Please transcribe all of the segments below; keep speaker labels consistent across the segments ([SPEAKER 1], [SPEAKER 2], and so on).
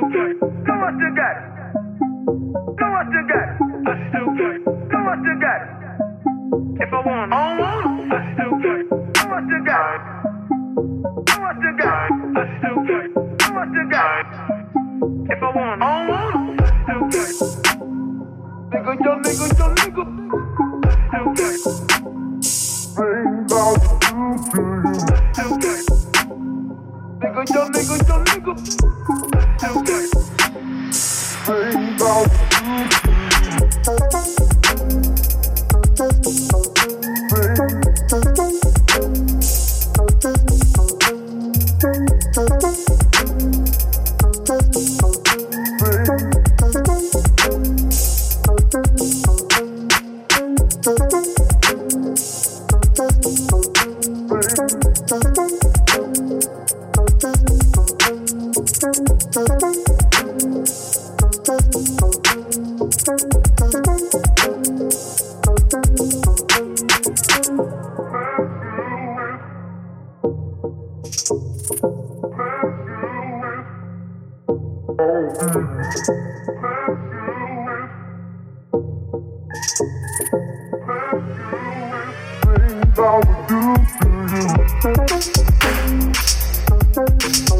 [SPEAKER 1] I still got it. I still got it. If I want, I still got it. I still got it. No, I still. I still got it. I still got it. If I want, I want. I still. Nigga, yo, nigga, yo, nigga. Still.
[SPEAKER 2] Things I would do to you.
[SPEAKER 1] Nigga, yo, nigga, yo, nigga. Thank
[SPEAKER 2] Things I would do to you.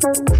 [SPEAKER 2] to you.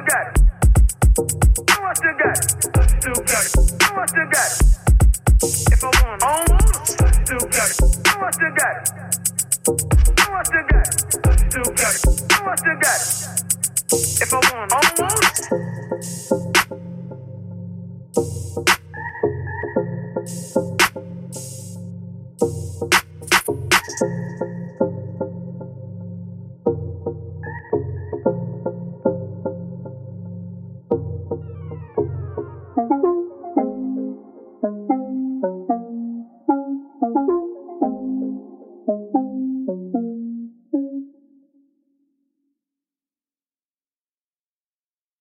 [SPEAKER 1] Still got I still got it. If I want, I want it. Still got it. Got still got it. If I want, I want it.